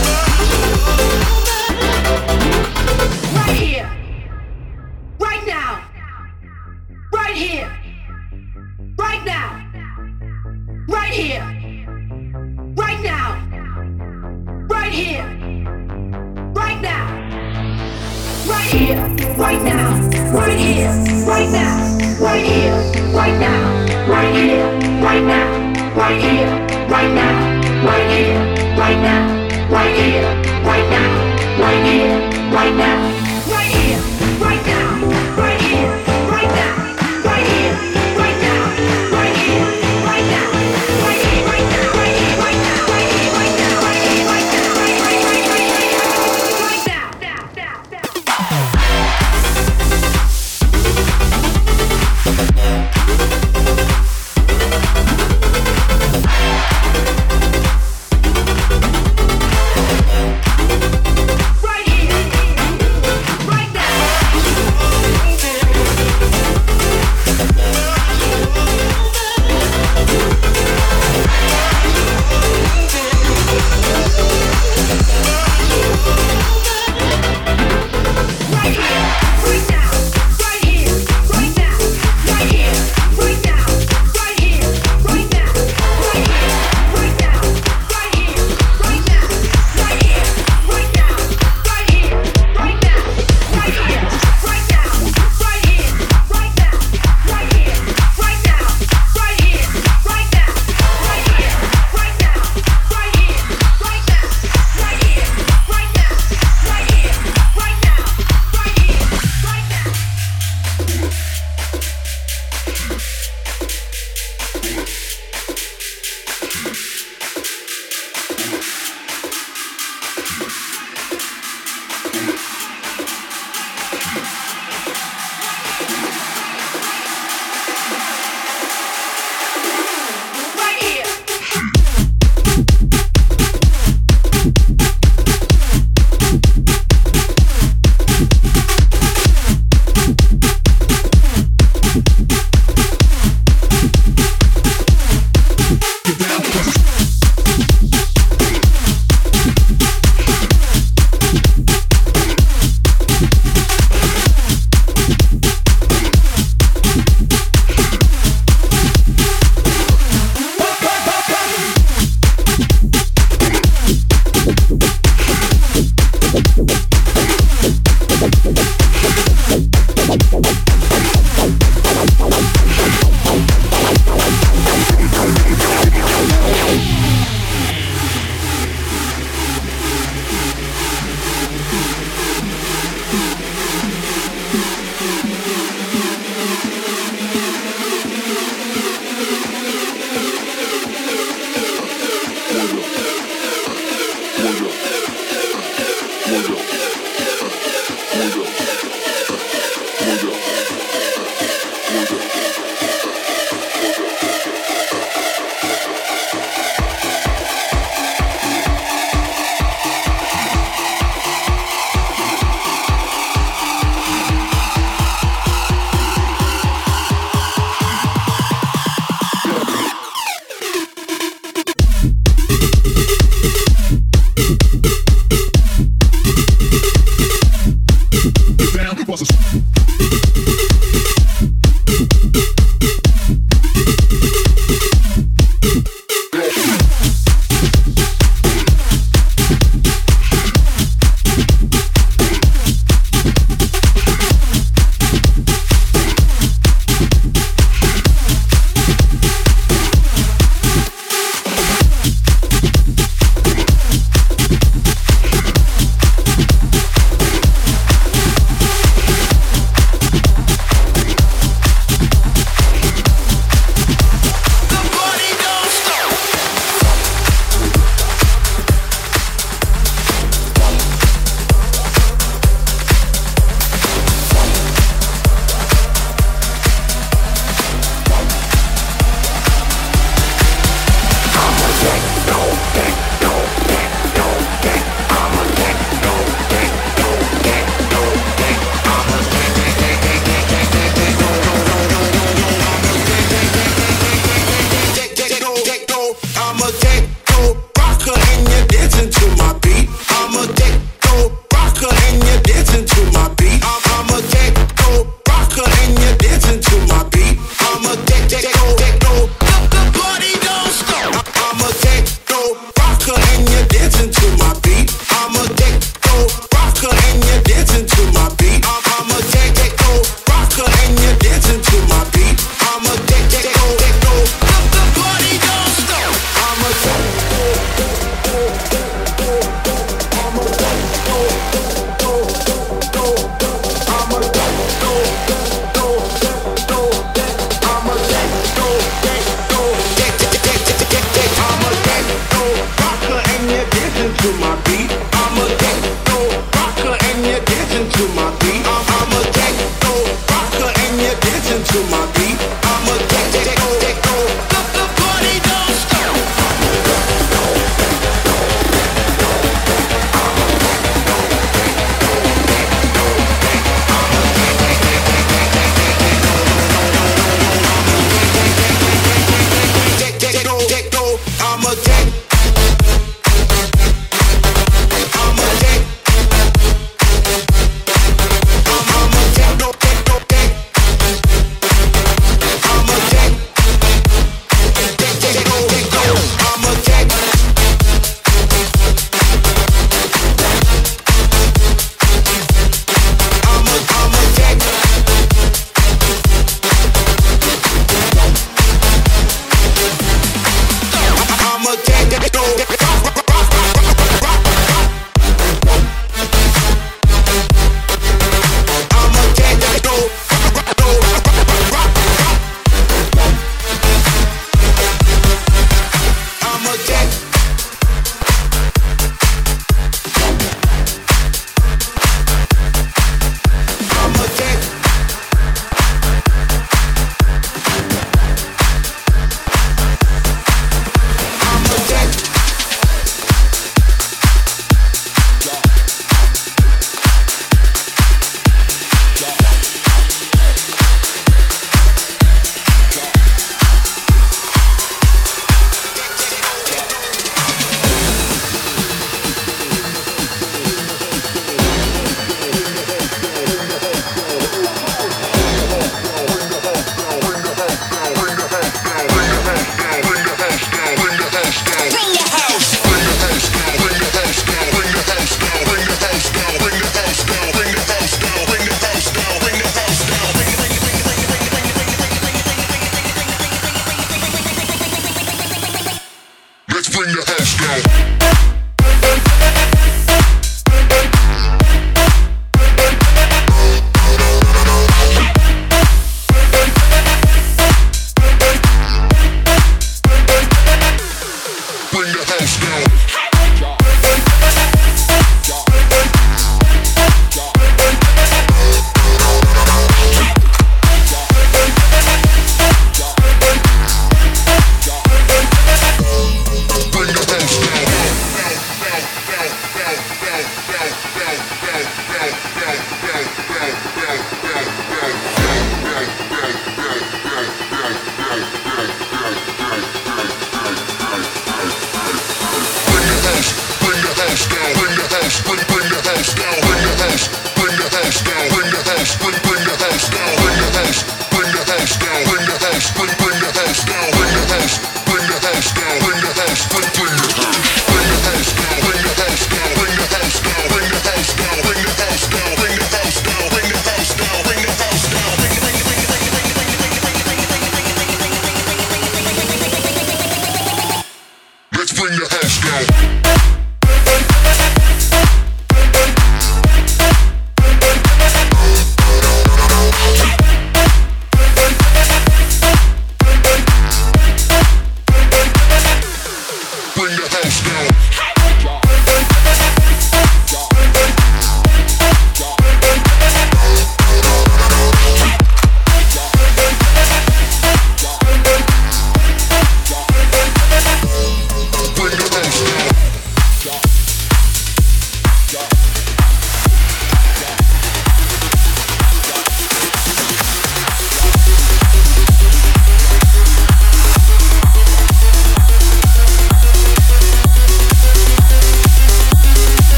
Yeah. Bye.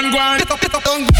Man, go on.